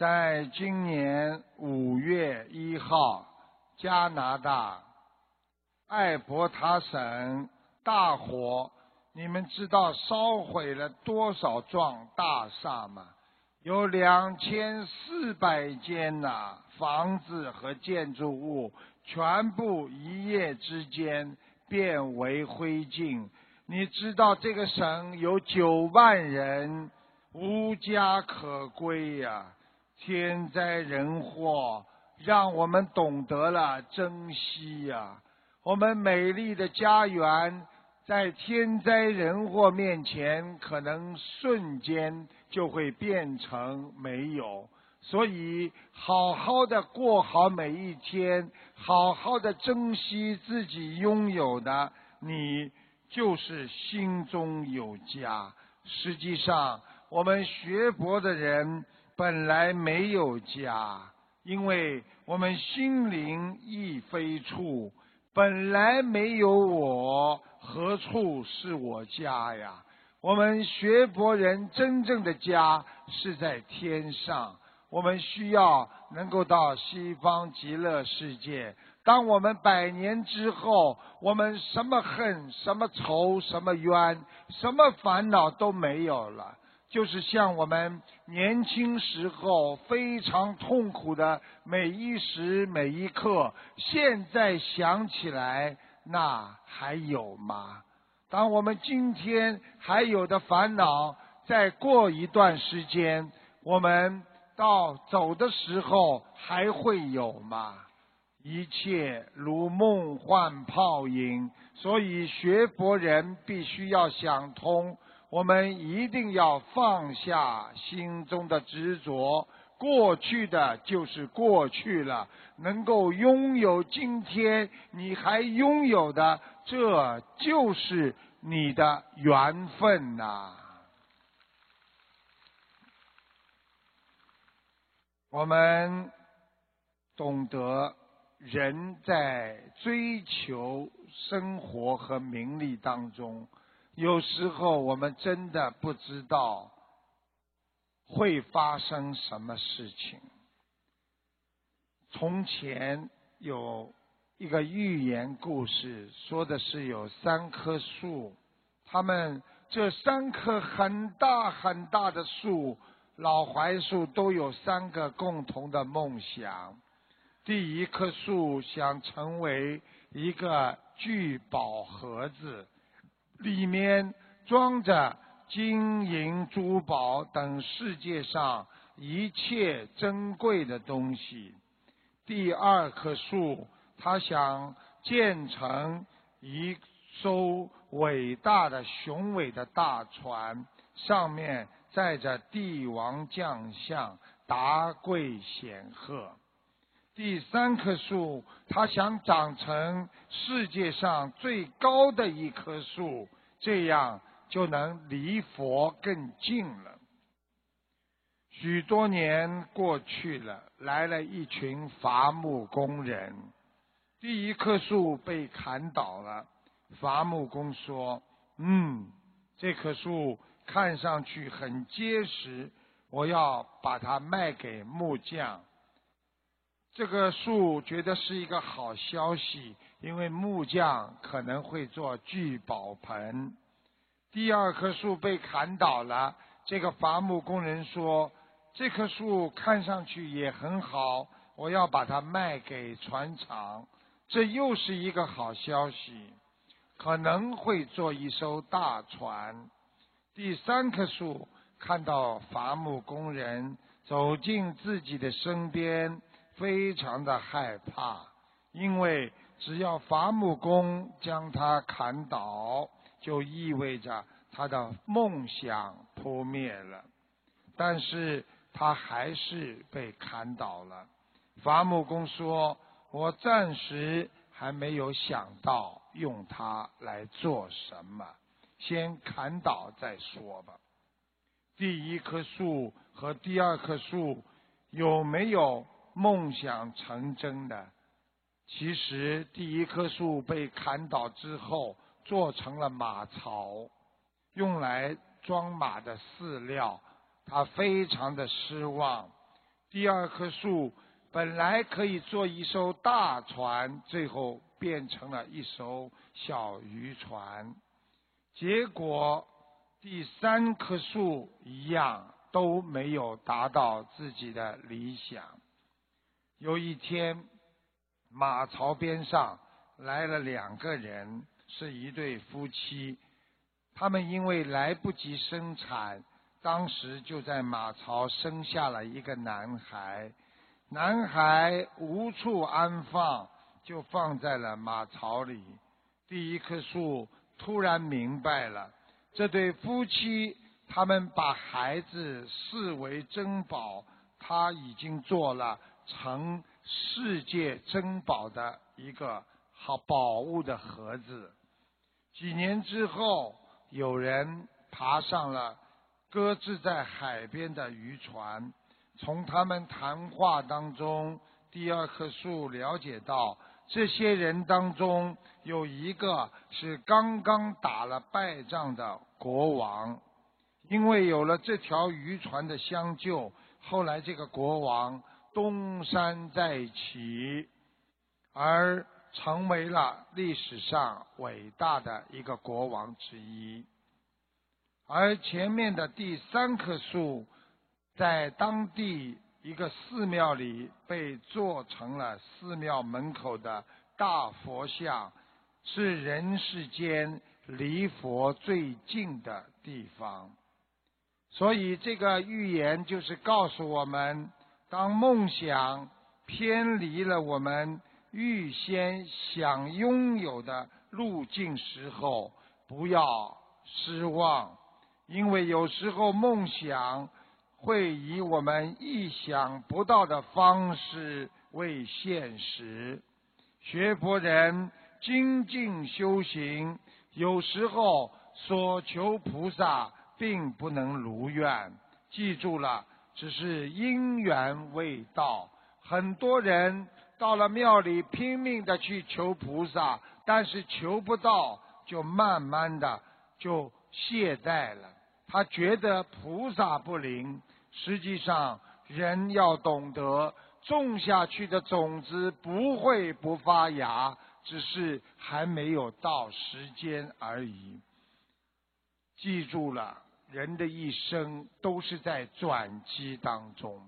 在今年五月一号，加拿大艾伯塔省大火，你们知道烧毁了多少幢大厦吗？有两千四百间呐、房子和建筑物全部一夜之间变为灰烬。你知道这个省有九万人无家可归呀、天灾人祸让我们懂得了珍惜呀、我们美丽的家园在天灾人祸面前，可能瞬间就会变成没有。所以，好好的过好每一天，好好的珍惜自己拥有的，你就是心中有家。实际上，我们学佛的人本来没有家，因为我们心灵亦非处，本来没有我，何处是我家呀？我们学佛人真正的家是在天上，我们需要能够到西方极乐世界。当我们百年之后，我们什么恨、什么仇、什么冤、什么烦恼都没有了，就是像我们年轻时候非常痛苦的每一时每一刻，现在想起来，那还有吗？当我们今天还有的烦恼，再过一段时间，我们到走的时候还会有吗？一切如梦幻泡影，所以学佛人必须要想通，我们一定要放下心中的执着。过去的就是过去了，能够拥有今天你还拥有的，这就是你的缘分呐、我们懂得人在追求生活和名利当中，有时候我们真的不知道会发生什么事情。从前有一个寓言故事，说的是有三棵树，他们这三棵很大很大的树，老槐树都有三个共同的梦想。第一棵树想成为一个聚宝盒子，里面装着金银珠宝等世界上一切珍贵的东西。第二棵树，他想建成一艘伟大的、雄伟的大船，上面载着帝王将相、达贵显赫。第三棵树，它想长成世界上最高的一棵树，这样就能离佛更近了。许多年过去了，来了一群伐木工人。第一棵树被砍倒了，伐木工说：“嗯，这棵树看上去很结实，我要把它卖给木匠。”这个树觉得是一个好消息，因为木匠可能会做聚宝盆。第二棵树被砍倒了，这个伐木工人说：“这棵树看上去也很好，我要把它卖给船厂。”这又是一个好消息，可能会做一艘大船。第三棵树看到伐木工人走进自己的身边。非常的害怕，因为只要伐木工将他砍倒，就意味着他的梦想扑灭了。但是他还是被砍倒了。伐木工说：“我暂时还没有想到用它来做什么，先砍倒再说吧。”第一棵树和第二棵树有没有？梦想成真的，其实第一棵树被砍倒之后，做成了马槽，用来装马的饲料。他非常的失望，第二棵树本来可以做一艘大船，最后变成了一艘小渔船。结果第三棵树一样都没有达到自己的理想。有一天，马槽边上来了两个人，是一对夫妻。他们因为来不及生产，当时就在马槽生下了一个男孩。男孩无处安放，就放在了马槽里。第一棵树突然明白了，这对夫妻他们把孩子视为珍宝，他已经做了成世界珍宝的一个好宝物的盒子。几年之后。有人爬上了搁置在海边的渔船，从他们谈话当中，第二棵树了解到，这些人当中有一个是刚刚打了败仗的国王，因为有了这条渔船的相救，后来这个国王东山再起，而。成为了历史上伟大的一个国王之一，而前面的第三棵树，在当地一个寺庙里被做成了寺庙门口的大佛像，是人世间离佛最近的地方。所以这个寓言就是告诉我们：当梦想偏离了我们。预先想拥有的路径时候，不要失望，因为有时候梦想会以我们意想不到的方式为现实。学佛人精进修行，有时候所求菩萨并不能如愿。记住了，只是因缘未到。很多人。到了庙里拼命的去求菩萨，但是求不到，就慢慢的就懈怠了。他觉得菩萨不灵，实际上人要懂得，种下去的种子不会不发芽，只是还没有到时间而已。记住了，人的一生都是在转机当中。